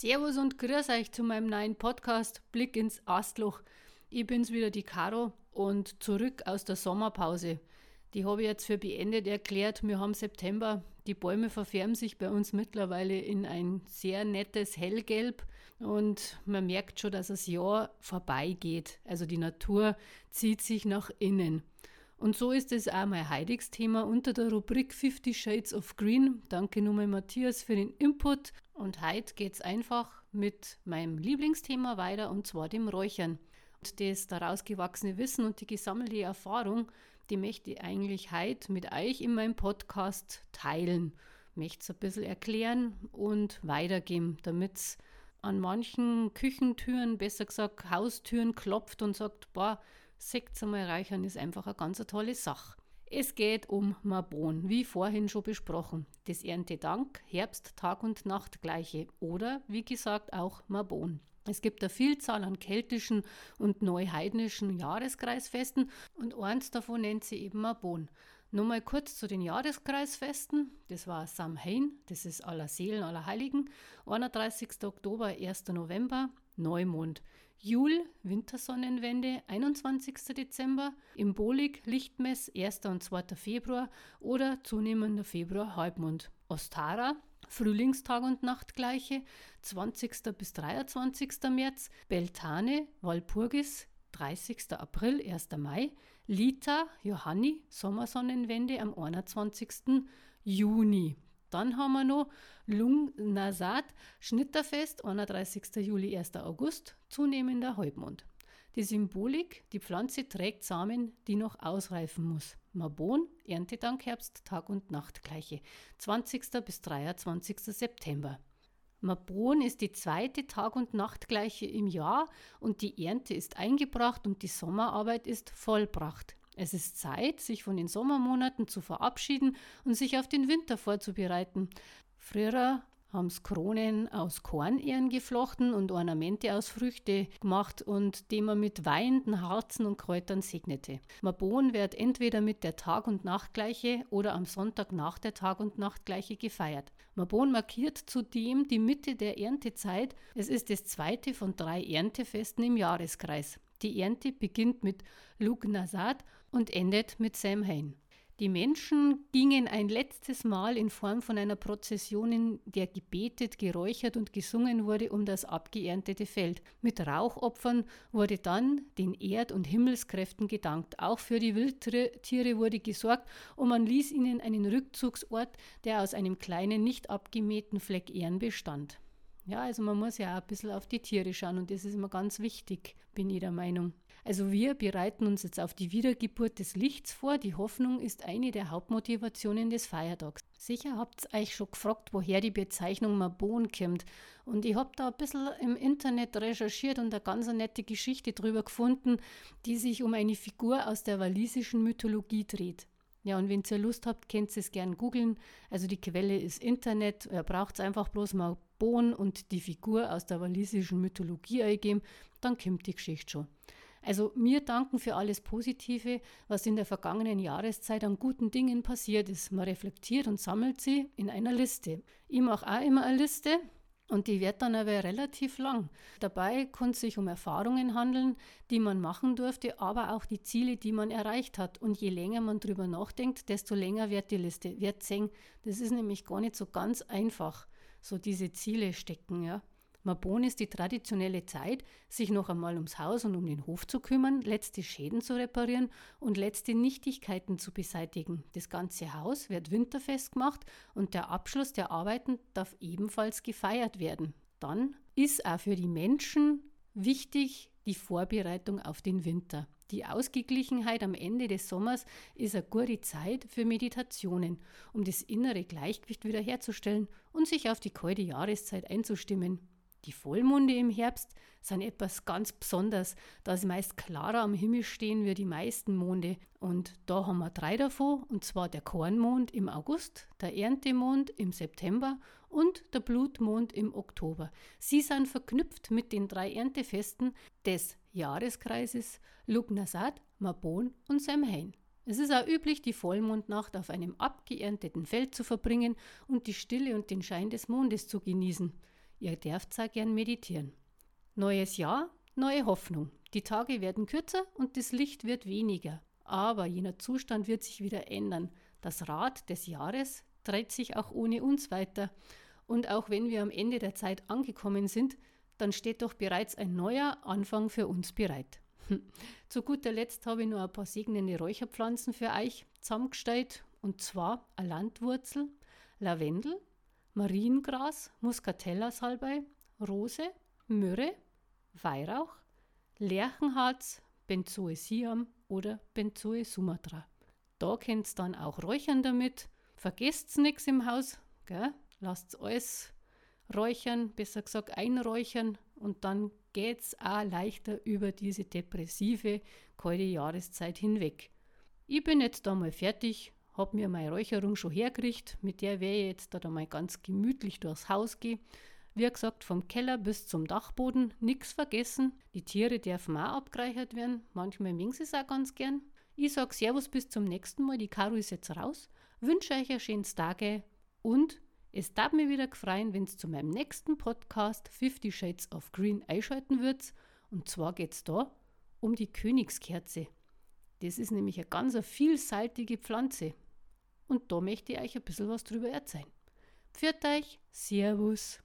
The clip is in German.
Servus und grüß euch zu meinem neuen Podcast Blick ins Astloch. Ich bin's wieder, die Caro, und zurück aus der Sommerpause. Die habe ich jetzt für beendet erklärt. Wir haben September. Die Bäume verfärben sich bei uns mittlerweile in ein sehr nettes Hellgelb und man merkt schon, dass das Jahr vorbeigeht. Also die Natur zieht sich nach innen. Und so ist es auch mein heutiges Thema unter der Rubrik 50 Shades of Green. Danke nochmal Matthias für den Input. Und heute geht es einfach mit meinem Lieblingsthema weiter und zwar dem Räuchern. Und das daraus gewachsene Wissen und die gesammelte Erfahrung, die möchte ich eigentlich heute mit euch in meinem Podcast teilen. Möchte es ein bisschen erklären und weitergeben, damit es an manchen Küchentüren, besser gesagt Haustüren klopft und sagt, boah, Sekt einmal reichern ist einfach eine ganz tolle Sache. Es geht um Marbon, wie vorhin schon besprochen. Das Erntedank, Herbst, Tag und Nacht gleiche oder wie gesagt auch Marbon. Es gibt eine Vielzahl an keltischen und neuheidnischen Jahreskreisfesten und eins davon nennt sie eben Marbon. Nur mal kurz zu den Jahreskreisfesten. Das war Samhain, das ist aller Seelen, aller Heiligen. 31. Oktober, 1. November, Neumond. Jul, Wintersonnenwende, 21. Dezember, Imbolik, Lichtmess, 1. und 2. Februar oder zunehmender Februar, Halbmond. Ostara, Frühlingstag und Nachtgleiche, 20. bis 23. März, Beltane, Walpurgis, 30. April, 1. Mai, Lita, Johanni, Sommersonnenwende am 21. Juni. Dann haben wir noch Lung Nasat, Schnitterfest, 31. Juli, 1. August, zunehmender Halbmond. Die Symbolik, die Pflanze trägt Samen, die noch ausreifen muss. Mabon, Erntedank, Herbst, Tag und Nacht gleiche. 20. bis 23. September. Mabon ist die zweite Tag- und Nachtgleiche im Jahr und die Ernte ist eingebracht und die Sommerarbeit ist vollbracht. Es ist Zeit, sich von den Sommermonaten zu verabschieden und sich auf den Winter vorzubereiten. Früher haben es Kronen aus Kornähren geflochten und Ornamente aus Früchte gemacht und die man mit weinenden Harzen und Kräutern segnete. Mabon wird entweder mit der Tag- und Nachtgleiche oder am Sonntag nach der Tag- und Nachtgleiche gefeiert. Mabon markiert zudem die Mitte der Erntezeit. Es ist das zweite von drei Erntefesten im Jahreskreis. Die Ernte beginnt mit Lugnasat und endet mit Samhain. Die Menschen gingen ein letztes Mal in Form von einer Prozession, in der gebetet, geräuchert und gesungen wurde um das abgeerntete Feld. Mit Rauchopfern wurde dann den Erd- und Himmelskräften gedankt. Auch für die Wildtiere wurde gesorgt und man ließ ihnen einen Rückzugsort, der aus einem kleinen, nicht abgemähten Fleck Ehren bestand. Ja, also man muss ja auch ein bisschen auf die Tiere schauen und das ist immer ganz wichtig, bin ich der Meinung. Also wir bereiten uns jetzt auf die Wiedergeburt des Lichts vor. Die Hoffnung ist eine der Hauptmotivationen des Feiertags. Sicher habt ihr euch schon gefragt, woher die Bezeichnung Mabon kommt. Und ich habe da ein bisschen im Internet recherchiert und eine ganz nette Geschichte drüber gefunden, die sich um eine Figur aus der walisischen Mythologie dreht. Ja, und wenn ihr Lust habt, könnt ihr es gern googeln. Also die Quelle ist Internet. Ihr braucht einfach bloß Mabon und die Figur aus der walisischen Mythologie eingeben, dann kommt die Geschichte schon. Also mir danken für alles Positive, was in der vergangenen Jahreszeit an guten Dingen passiert ist. Man reflektiert und sammelt sie in einer Liste. Ich mache auch immer eine Liste und die wird dann aber relativ lang. Dabei kann es sich um Erfahrungen handeln, die man machen durfte, aber auch die Ziele, die man erreicht hat. Und je länger man drüber nachdenkt, desto länger wird die Liste, wird zäng. Das ist nämlich gar nicht so ganz einfach, so diese Ziele stecken, ja. Mabon ist die traditionelle Zeit, sich noch einmal ums Haus und um den Hof zu kümmern, letzte Schäden zu reparieren und letzte Nichtigkeiten zu beseitigen. Das ganze Haus wird winterfest gemacht und der Abschluss der Arbeiten darf ebenfalls gefeiert werden. Dann ist auch für die Menschen wichtig die Vorbereitung auf den Winter. Die Ausgeglichenheit am Ende des Sommers ist eine gute Zeit für Meditationen, um das innere Gleichgewicht wiederherzustellen und sich auf die kalte Jahreszeit einzustimmen. Die Vollmonde im Herbst sind etwas ganz Besonderes, da sie meist klarer am Himmel stehen wie die meisten Monde. Und da haben wir drei davon, und zwar der Kornmond im August, der Erntemond im September und der Blutmond im Oktober. Sie sind verknüpft mit den drei Erntefesten des Jahreskreises Lugnasad, Mabon und Samhain. Es ist auch üblich, die Vollmondnacht auf einem abgeernteten Feld zu verbringen und die Stille und den Schein des Mondes zu genießen. Ihr dürft zwar gern meditieren. Neues Jahr, neue Hoffnung. Die Tage werden kürzer und das Licht wird weniger. Aber jener Zustand wird sich wieder ändern. Das Rad des Jahres dreht sich auch ohne uns weiter. Und auch wenn wir am Ende der Zeit angekommen sind, dann steht doch bereits ein neuer Anfang für uns bereit. Zu guter Letzt habe ich noch ein paar segnende Räucherpflanzen für euch zusammengestellt. Und zwar eine Landwurzel, Lavendel, Mariengras, Muscatella Salbei, Rose, Myrrhe, Weihrauch, Lerchenharz, Benzoe Siam oder Benzoe Sumatra. Da könnt ihr dann auch räuchern damit. Vergesst nichts im Haus, lasst alles räuchern, besser gesagt einräuchern und dann geht es auch leichter über diese depressive, kalte Jahreszeit hinweg. Ich bin jetzt da mal fertig habe mir meine Räucherung schon hergerichtet, mit der werde ich jetzt da mal ganz gemütlich durchs Haus gehen. Wie gesagt, vom Keller bis zum Dachboden, nichts vergessen. Die Tiere dürfen auch abgereichert werden, manchmal mögen sie es auch ganz gern. Ich sage Servus bis zum nächsten Mal, die Karo ist jetzt raus. Wünsche euch ein schönes Tage und es darf mir wieder gefreien, wenn es zu meinem nächsten Podcast 50 Shades of Green einschalten wird. Und zwar geht es da um die Königskerze. Das ist nämlich eine ganz vielseitige Pflanze. Und da möchte ich euch ein bisschen was drüber erzählen. Pfiat euch, Servus.